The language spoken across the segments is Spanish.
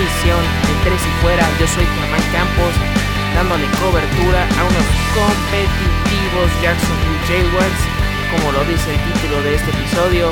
emisión de Tres y Fuera. Yo soy Germán Campos, dándole cobertura a unos competitivos Jacksonville Jaguars. Como lo dice el título de este episodio,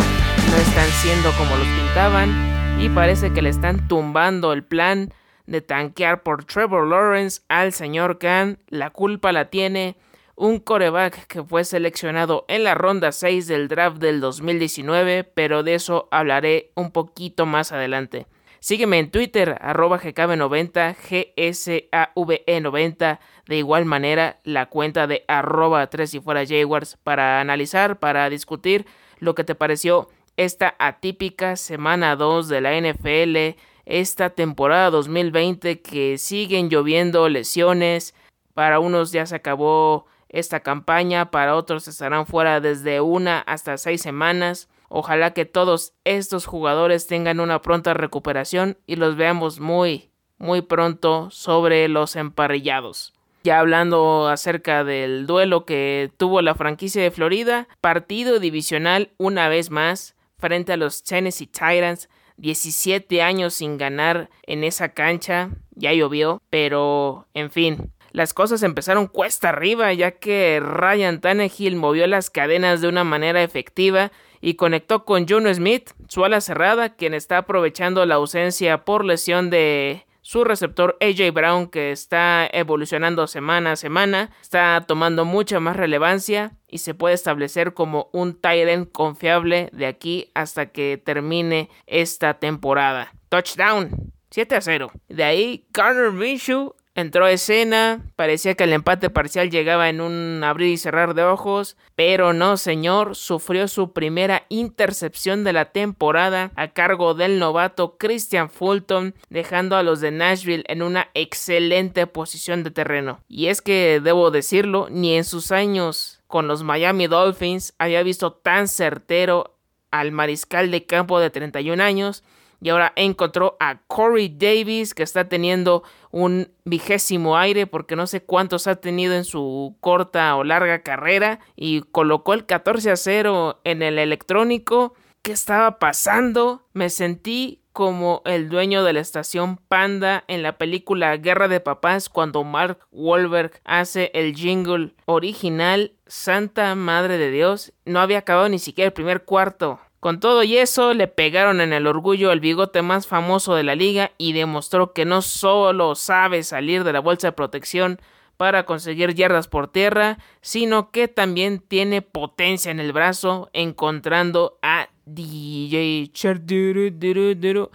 no están siendo como los pintaban y parece que le están tumbando el plan de tanquear por Trevor Lawrence al señor Khan. La culpa la tiene un coreback que fue seleccionado en la ronda 6 del draft del 2019, pero de eso hablaré un poquito más adelante. Sígueme en Twitter, arroba GKB90, GSAVE90, de igual manera la cuenta de arroba 3 y fuera Jaguars para analizar, para discutir lo que te pareció esta atípica semana 2 de la NFL, esta temporada 2020 que siguen lloviendo lesiones, para unos ya se acabó esta campaña, para otros estarán fuera desde una hasta seis semanas. Ojalá que todos estos jugadores tengan una pronta recuperación y los veamos muy, muy pronto sobre los emparrillados. Ya hablando acerca del duelo que tuvo la franquicia de Florida, partido divisional una vez más frente a los Tennessee Titans. 17 años sin ganar en esa cancha, ya llovió, pero en fin, las cosas empezaron cuesta arriba ya que Ryan Tannehill movió las cadenas de una manera efectiva y conectó con Juno Smith, su ala cerrada, quien está aprovechando la ausencia por lesión de su receptor AJ Brown que está evolucionando semana a semana, está tomando mucha más relevancia y se puede establecer como un tight confiable de aquí hasta que termine esta temporada. Touchdown. 7 a 0. De ahí, Garner Minshew entró escena, parecía que el empate parcial llegaba en un abrir y cerrar de ojos, pero no señor, sufrió su primera intercepción de la temporada a cargo del novato Christian Fulton, dejando a los de Nashville en una excelente posición de terreno. Y es que debo decirlo, ni en sus años con los Miami Dolphins había visto tan certero al mariscal de campo de 31 años, y ahora encontró a Corey Davis que está teniendo un vigésimo aire porque no sé cuántos ha tenido en su corta o larga carrera y colocó el 14 a 0 en el electrónico. ¿Qué estaba pasando? Me sentí como el dueño de la estación Panda en la película Guerra de Papás cuando Mark Wahlberg hace el jingle original. Santa Madre de Dios, no había acabado ni siquiera el primer cuarto. Con todo y eso, le pegaron en el orgullo al bigote más famoso de la liga y demostró que no solo sabe salir de la bolsa de protección para conseguir yardas por tierra, sino que también tiene potencia en el brazo, encontrando a DJ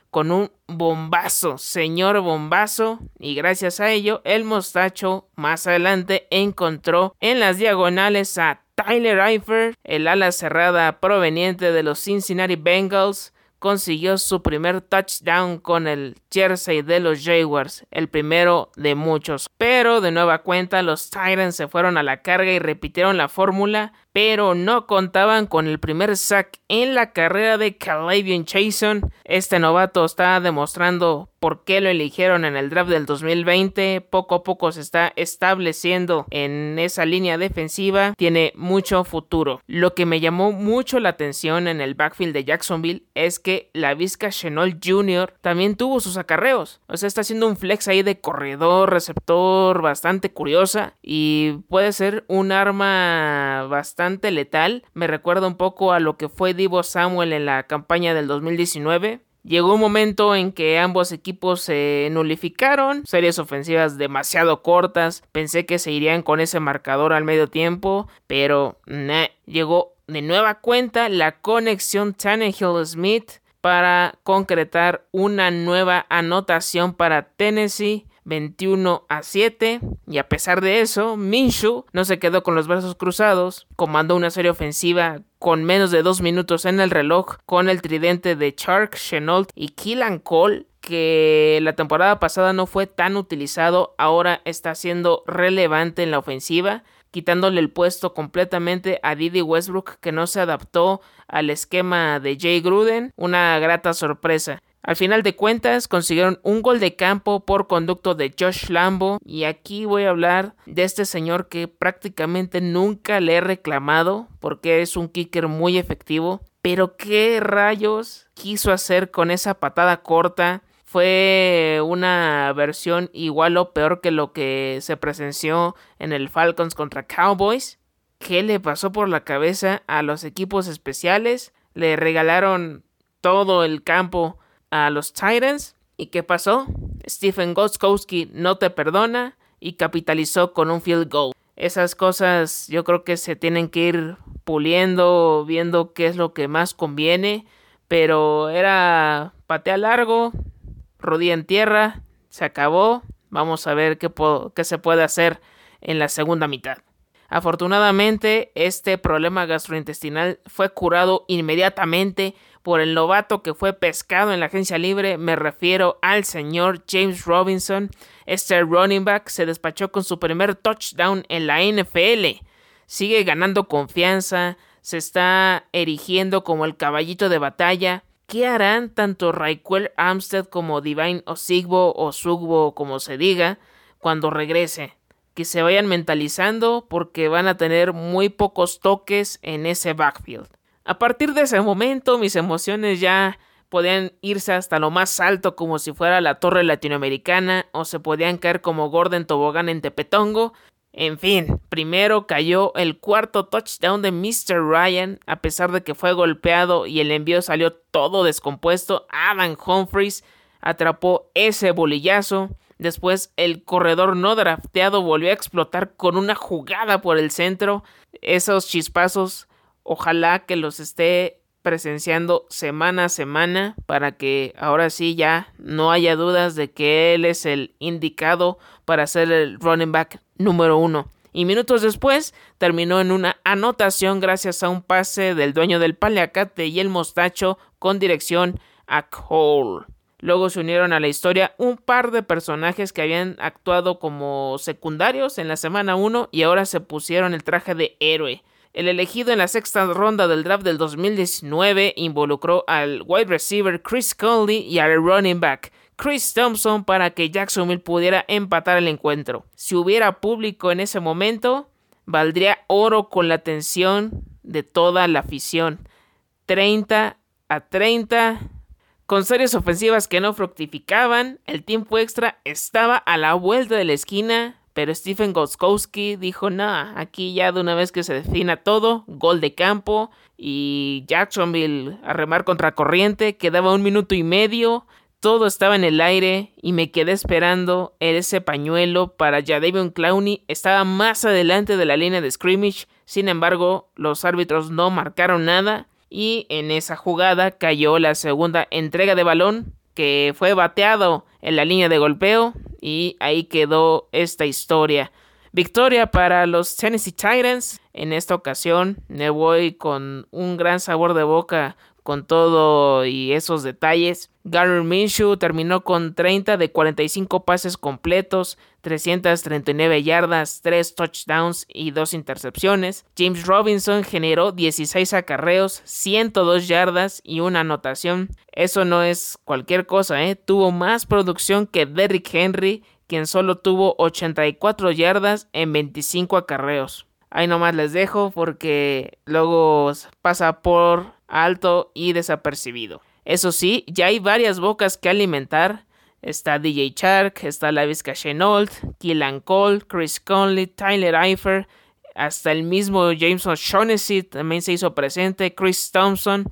con un bombazo, señor bombazo, y gracias a ello el mostacho más adelante encontró en las diagonales a Tyler Eifert, el ala cerrada proveniente de los Cincinnati Bengals, consiguió su primer touchdown con el jersey de los Jaguars, el primero de muchos. Pero de nueva cuenta los Titans se fueron a la carga y repitieron la fórmula, pero no contaban con el primer sack en la carrera de Calavian Chason. Este novato está demostrando por qué lo eligieron en el draft del 2020. Poco a poco se está estableciendo en esa línea defensiva. Tiene mucho futuro. Lo que me llamó mucho la atención en el backfield de Jacksonville es que la Vizca Chenol Jr. también tuvo sus acarreos. O sea, está haciendo un flex ahí de corredor, receptor bastante curiosa y puede ser un arma bastante letal. Me recuerda un poco a lo que fue Divo Samuel en la campaña del 2019. Llegó un momento en que ambos equipos se nulificaron, series ofensivas demasiado cortas, pensé que se irían con ese marcador al medio tiempo, pero nah. llegó de nueva cuenta la conexión Tannehill-Smith para concretar una nueva anotación para Tennessee 21 a 7 y a pesar de eso, Minshew no se quedó con los brazos cruzados, comandó una serie ofensiva con menos de dos minutos en el reloj con el tridente de Chark, Chenault y Killan Cole que la temporada pasada no fue tan utilizado, ahora está siendo relevante en la ofensiva, quitándole el puesto completamente a Didi Westbrook que no se adaptó al esquema de Jay Gruden, una grata sorpresa. Al final de cuentas consiguieron un gol de campo por conducto de Josh Lambo y aquí voy a hablar de este señor que prácticamente nunca le he reclamado porque es un kicker muy efectivo. Pero qué rayos quiso hacer con esa patada corta. Fue una versión igual o peor que lo que se presenció en el Falcons contra Cowboys. ¿Qué le pasó por la cabeza a los equipos especiales? Le regalaron todo el campo a los Titans. ¿Y qué pasó? Stephen Gostkowski no te perdona y capitalizó con un field goal. Esas cosas yo creo que se tienen que ir puliendo, viendo qué es lo que más conviene. Pero era patea largo, rodilla en tierra, se acabó. Vamos a ver qué, qué se puede hacer en la segunda mitad. Afortunadamente, este problema gastrointestinal fue curado inmediatamente por el novato que fue pescado en la agencia libre, me refiero al señor James Robinson. Este running back se despachó con su primer touchdown en la NFL. Sigue ganando confianza, se está erigiendo como el caballito de batalla. ¿Qué harán tanto Raquel Armstead como Divine Osigbo o Sugbo como se diga cuando regrese? Que se vayan mentalizando porque van a tener muy pocos toques en ese backfield. A partir de ese momento mis emociones ya podían irse hasta lo más alto como si fuera la torre latinoamericana o se podían caer como Gordon Tobogán en Tepetongo en fin, primero cayó el cuarto touchdown de Mr. Ryan, a pesar de que fue golpeado y el envío salió todo descompuesto. Adam Humphries atrapó ese bolillazo. Después el corredor no drafteado volvió a explotar con una jugada por el centro. Esos chispazos, ojalá que los esté presenciando semana a semana para que ahora sí ya no haya dudas de que él es el indicado para ser el running back número uno. Y minutos después terminó en una anotación gracias a un pase del dueño del paliacate y el mostacho con dirección a Cole. Luego se unieron a la historia un par de personajes que habían actuado como secundarios en la semana 1 y ahora se pusieron el traje de héroe. El elegido en la sexta ronda del draft del 2019 involucró al wide receiver Chris Conley y al running back Chris Thompson para que Jacksonville pudiera empatar el encuentro. Si hubiera público en ese momento, valdría oro con la atención de toda la afición. 30 a 30. Con series ofensivas que no fructificaban, el tiempo extra estaba a la vuelta de la esquina pero Stephen Goskowski dijo, no, aquí ya de una vez que se defina todo, gol de campo y Jacksonville a remar contra corriente, quedaba un minuto y medio, todo estaba en el aire y me quedé esperando ese pañuelo para Jadavion Clowney, estaba más adelante de la línea de scrimmage, sin embargo los árbitros no marcaron nada y en esa jugada cayó la segunda entrega de balón que fue bateado en la línea de golpeo y ahí quedó esta historia. Victoria para los Tennessee Titans. En esta ocasión me voy con un gran sabor de boca con todo y esos detalles. Gary Minshew terminó con 30 de 45 pases completos, 339 yardas, 3 touchdowns y 2 intercepciones. James Robinson generó 16 acarreos, 102 yardas y una anotación. Eso no es cualquier cosa, ¿eh? Tuvo más producción que Derrick Henry, quien solo tuvo 84 yardas en 25 acarreos. Ahí nomás les dejo porque luego pasa por alto y desapercibido. Eso sí, ya hay varias bocas que alimentar. Está DJ Shark, está Lavisca Chenault, Killan Cole, Chris Conley, Tyler Eifer, hasta el mismo James O'Shaughnessy también se hizo presente, Chris Thompson.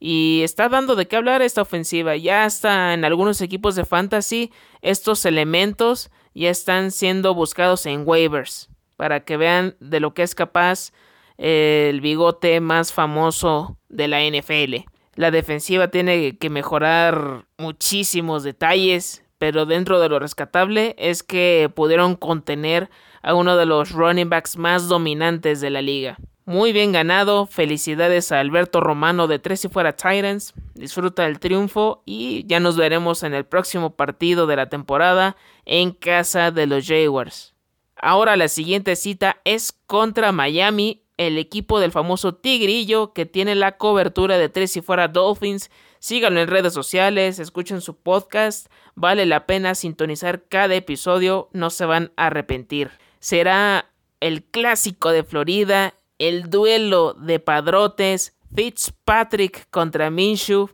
Y está dando de qué hablar esta ofensiva. Ya está en algunos equipos de fantasy, estos elementos ya están siendo buscados en waivers. Para que vean de lo que es capaz el bigote más famoso de la NFL. La defensiva tiene que mejorar muchísimos detalles, pero dentro de lo rescatable es que pudieron contener a uno de los running backs más dominantes de la liga. Muy bien ganado, felicidades a Alberto Romano de Tres y Fuera Titans, disfruta del triunfo y ya nos veremos en el próximo partido de la temporada en casa de los Jaguars. Ahora la siguiente cita es contra Miami el equipo del famoso Tigrillo que tiene la cobertura de Tres y Fuera Dolphins. Síganlo en redes sociales, escuchen su podcast, vale la pena sintonizar cada episodio, no se van a arrepentir. Será el clásico de Florida, el duelo de padrotes, Fitzpatrick contra Minshew.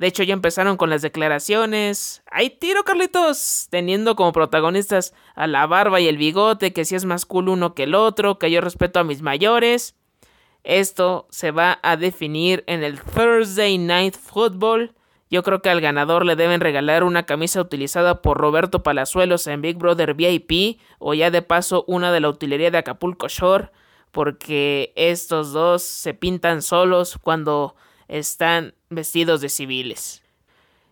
De hecho, ya empezaron con las declaraciones. ¡Hay tiro, Carlitos! Teniendo como protagonistas a la barba y el bigote, que si es más cool uno que el otro, que yo respeto a mis mayores. Esto se va a definir en el Thursday Night Football. Yo creo que al ganador le deben regalar una camisa utilizada por Roberto Palazuelos en Big Brother VIP o ya de paso una de la utilería de Acapulco Shore porque estos dos se pintan solos cuando están vestidos de civiles.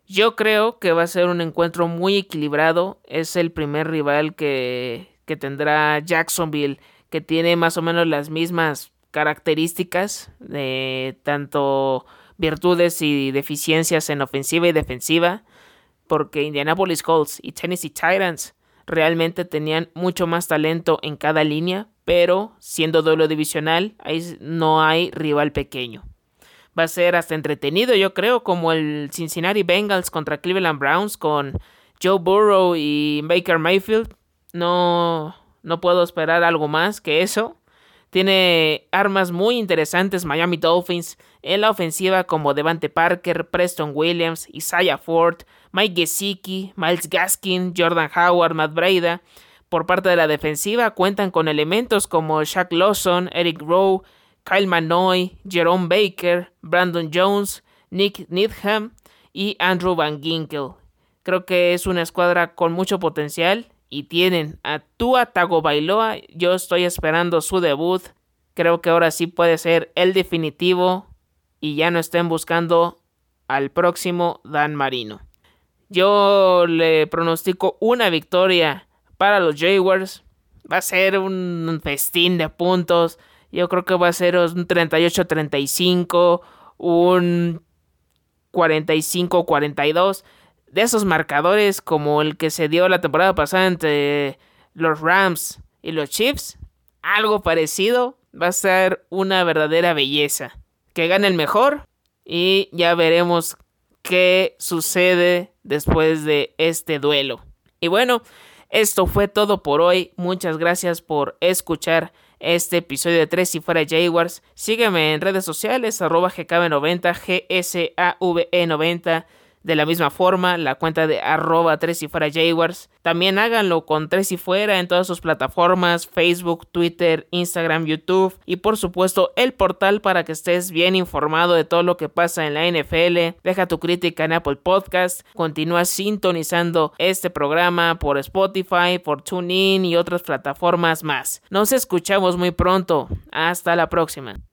Yo creo que va a ser un encuentro muy equilibrado. Es el primer rival que, que tendrá Jacksonville, que tiene más o menos las mismas características de tanto virtudes y deficiencias en ofensiva y defensiva, porque Indianapolis Colts y Tennessee Titans realmente tenían mucho más talento en cada línea, pero siendo duelo divisional, ahí no hay rival pequeño va a ser hasta entretenido, yo creo, como el Cincinnati Bengals contra Cleveland Browns con Joe Burrow y Baker Mayfield. No, no puedo esperar algo más que eso. Tiene armas muy interesantes Miami Dolphins en la ofensiva como Devante Parker, Preston Williams, Isaiah Ford, Mike Gesicki, Miles Gaskin, Jordan Howard, Matt Breida. Por parte de la defensiva cuentan con elementos como Shaq Lawson, Eric Rowe, Kyle Manoy, Jerome Baker, Brandon Jones, Nick Needham y Andrew Van Ginkel. Creo que es una escuadra con mucho potencial y tienen a Tua Tagovailoa. Yo estoy esperando su debut. Creo que ahora sí puede ser el definitivo y ya no estén buscando al próximo Dan Marino. Yo le pronostico una victoria para los Jaguars. Va a ser un festín de puntos. Yo creo que va a ser un 38-35, un 45-42. De esos marcadores como el que se dio la temporada pasada entre los Rams y los Chiefs, algo parecido, va a ser una verdadera belleza. Que gane el mejor y ya veremos qué sucede después de este duelo. Y bueno, esto fue todo por hoy. Muchas gracias por escuchar este episodio de 3 si fuera Jaguars. Sígueme en redes sociales, arroba GKB90, GSAVE90 de la misma forma, la cuenta de arroba 3 y fuera. También háganlo con 3 y fuera en todas sus plataformas, Facebook, Twitter, Instagram, YouTube y por supuesto el portal para que estés bien informado de todo lo que pasa en la NFL. Deja tu crítica en Apple Podcast. Continúa sintonizando este programa por Spotify, por TuneIn y otras plataformas más. Nos escuchamos muy pronto. Hasta la próxima.